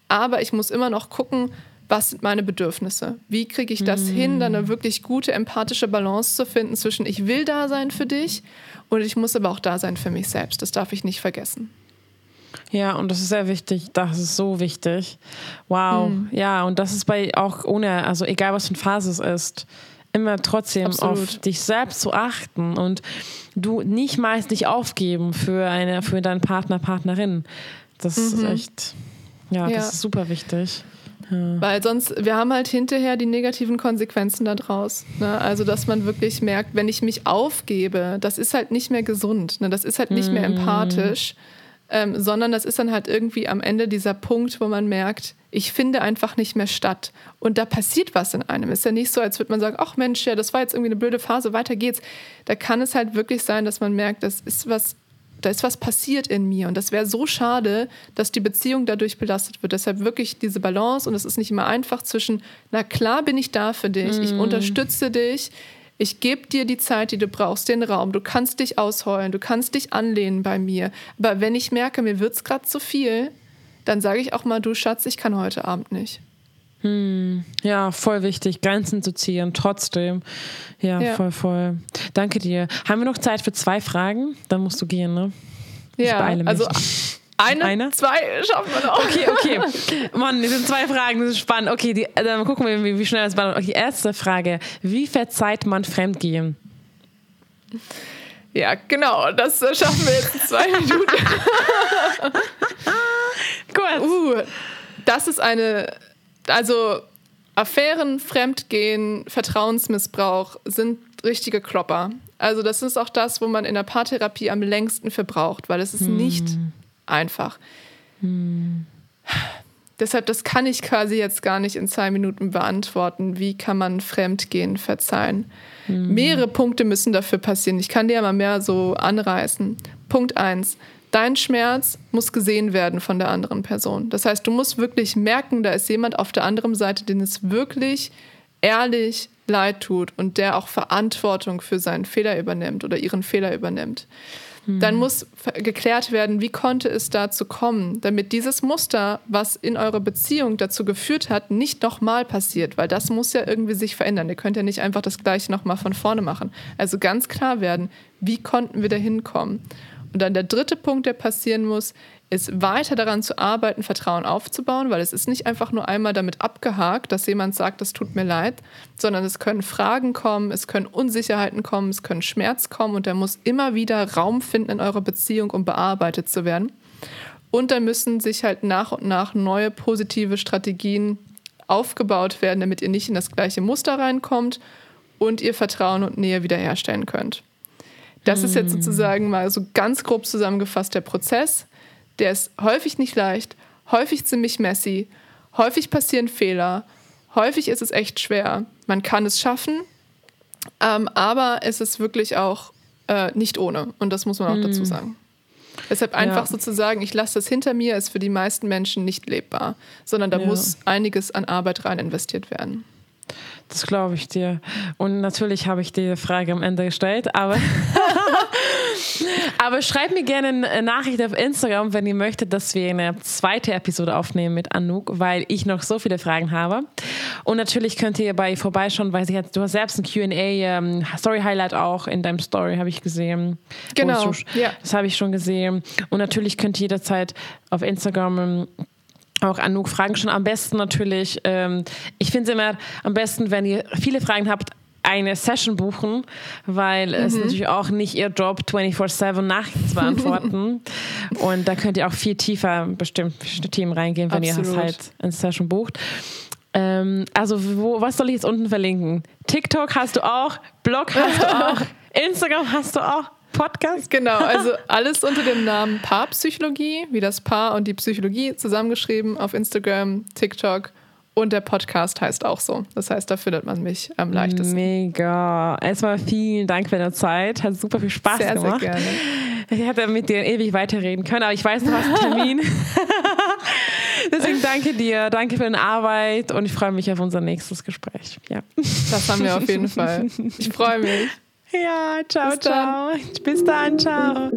aber ich muss immer noch gucken, was sind meine Bedürfnisse? Wie kriege ich das mm. hin, dann eine wirklich gute empathische Balance zu finden zwischen ich will da sein für dich und ich muss aber auch da sein für mich selbst. Das darf ich nicht vergessen. Ja, und das ist sehr wichtig. Das ist so wichtig. Wow. Mhm. Ja, und das ist bei auch ohne, also egal was für eine Phase es ist, immer trotzdem Absolut. auf dich selbst zu achten und du nicht meist nicht aufgeben für eine, für deinen Partner, Partnerin. Das mhm. ist echt, ja, ja, das ist super wichtig. Ja. Weil sonst, wir haben halt hinterher die negativen Konsequenzen daraus. Ne? Also, dass man wirklich merkt, wenn ich mich aufgebe, das ist halt nicht mehr gesund. Ne? Das ist halt nicht mehr mhm. Ähm, sondern das ist dann halt irgendwie am Ende dieser Punkt, wo man merkt, ich finde einfach nicht mehr statt. Und da passiert was in einem. Ist ja nicht so, als würde man sagen, ach Mensch, ja, das war jetzt irgendwie eine blöde Phase, weiter geht's. Da kann es halt wirklich sein, dass man merkt, das ist was, da ist was passiert in mir. Und das wäre so schade, dass die Beziehung dadurch belastet wird. Deshalb wirklich diese Balance und es ist nicht immer einfach zwischen, na klar bin ich da für dich, mm. ich unterstütze dich, ich gebe dir die Zeit, die du brauchst, den Raum. Du kannst dich ausheulen, du kannst dich anlehnen bei mir. Aber wenn ich merke, mir wird es gerade zu viel, dann sage ich auch mal, du Schatz, ich kann heute Abend nicht. Hm, ja, voll wichtig, Grenzen zu ziehen, trotzdem. Ja, ja, voll, voll. Danke dir. Haben wir noch Zeit für zwei Fragen? Dann musst du gehen, ne? Ich ja, also eine, Eine? zwei schaffen wir noch. Okay, okay. *laughs* Mann, das sind zwei Fragen, das ist spannend. Okay, die, dann gucken wir, wie, wie schnell das war. Okay, erste Frage. Wie verzeiht man Fremdgehen? Ja, genau, das schaffen wir jetzt in zwei *laughs* Minuten. *laughs* Gut. Uh, das ist eine, also Affären, Fremdgehen, Vertrauensmissbrauch sind richtige Klopper. Also das ist auch das, wo man in der Paartherapie am längsten verbraucht, weil es ist hm. nicht einfach. Hm. Deshalb, das kann ich quasi jetzt gar nicht in zwei Minuten beantworten. Wie kann man Fremdgehen verzeihen? Hm. Mehrere Punkte müssen dafür passieren. Ich kann dir mal mehr so anreißen. Punkt eins. Dein Schmerz muss gesehen werden von der anderen Person. Das heißt, du musst wirklich merken, da ist jemand auf der anderen Seite, den es wirklich ehrlich leid tut und der auch Verantwortung für seinen Fehler übernimmt oder ihren Fehler übernimmt, dann muss geklärt werden, wie konnte es dazu kommen, damit dieses Muster, was in eurer Beziehung dazu geführt hat, nicht nochmal passiert, weil das muss ja irgendwie sich verändern. Ihr könnt ja nicht einfach das Gleiche nochmal von vorne machen. Also ganz klar werden, wie konnten wir da hinkommen? Und dann der dritte Punkt, der passieren muss, ist weiter daran zu arbeiten, Vertrauen aufzubauen, weil es ist nicht einfach nur einmal damit abgehakt, dass jemand sagt, das tut mir leid, sondern es können Fragen kommen, es können Unsicherheiten kommen, es können Schmerz kommen und der muss immer wieder Raum finden in eurer Beziehung, um bearbeitet zu werden. Und dann müssen sich halt nach und nach neue positive Strategien aufgebaut werden, damit ihr nicht in das gleiche Muster reinkommt und ihr Vertrauen und Nähe wiederherstellen könnt. Das ist jetzt hm. sozusagen mal so ganz grob zusammengefasst der Prozess. Der ist häufig nicht leicht, häufig ziemlich messy, häufig passieren Fehler, häufig ist es echt schwer. Man kann es schaffen, ähm, aber es ist wirklich auch äh, nicht ohne. Und das muss man auch mhm. dazu sagen. Deshalb einfach ja. sozusagen, ich lasse das hinter mir, ist für die meisten Menschen nicht lebbar, sondern da ja. muss einiges an Arbeit rein investiert werden. Das glaube ich dir. Und natürlich habe ich die Frage am Ende gestellt, aber, *laughs* aber schreibt mir gerne eine Nachricht auf Instagram, wenn ihr möchtet, dass wir eine zweite Episode aufnehmen mit Anouk, weil ich noch so viele Fragen habe. Und natürlich könnt ihr bei vorbeischauen, weil sie hat, du hast selbst ein QA, ähm, Story Highlight auch in deinem Story, habe ich gesehen. Genau. Ja. Das habe ich schon gesehen. Und natürlich könnt ihr jederzeit auf Instagram ähm, auch Anouk Fragen schon am besten natürlich. Ähm, ich finde es immer am besten, wenn ihr viele Fragen habt, eine Session buchen, weil mhm. es natürlich auch nicht ihr Job 24-7 Nachrichten zu beantworten. *laughs* und da könnt ihr auch viel tiefer bestimmt Themen reingehen, wenn Absolut. ihr halt eine Session bucht. Ähm, also, wo, was soll ich jetzt unten verlinken? TikTok hast du auch, Blog hast du *laughs* auch, Instagram hast du auch. Podcast? Genau, also alles unter dem Namen Paarpsychologie, wie das Paar und die Psychologie zusammengeschrieben auf Instagram, TikTok und der Podcast heißt auch so. Das heißt, da findet man mich am leichtesten. Mega. Erstmal vielen Dank für deine Zeit. Hat super viel Spaß sehr, gemacht. Sehr gerne. Ich hätte mit dir ewig weiterreden können, aber ich weiß, du hast einen Termin. *laughs* Deswegen danke dir, danke für deine Arbeit und ich freue mich auf unser nächstes Gespräch. Ja. Das haben wir auf jeden Fall. Ich freue mich. Ja, ciao, Bis ciao. Dann. Bis dann, ciao.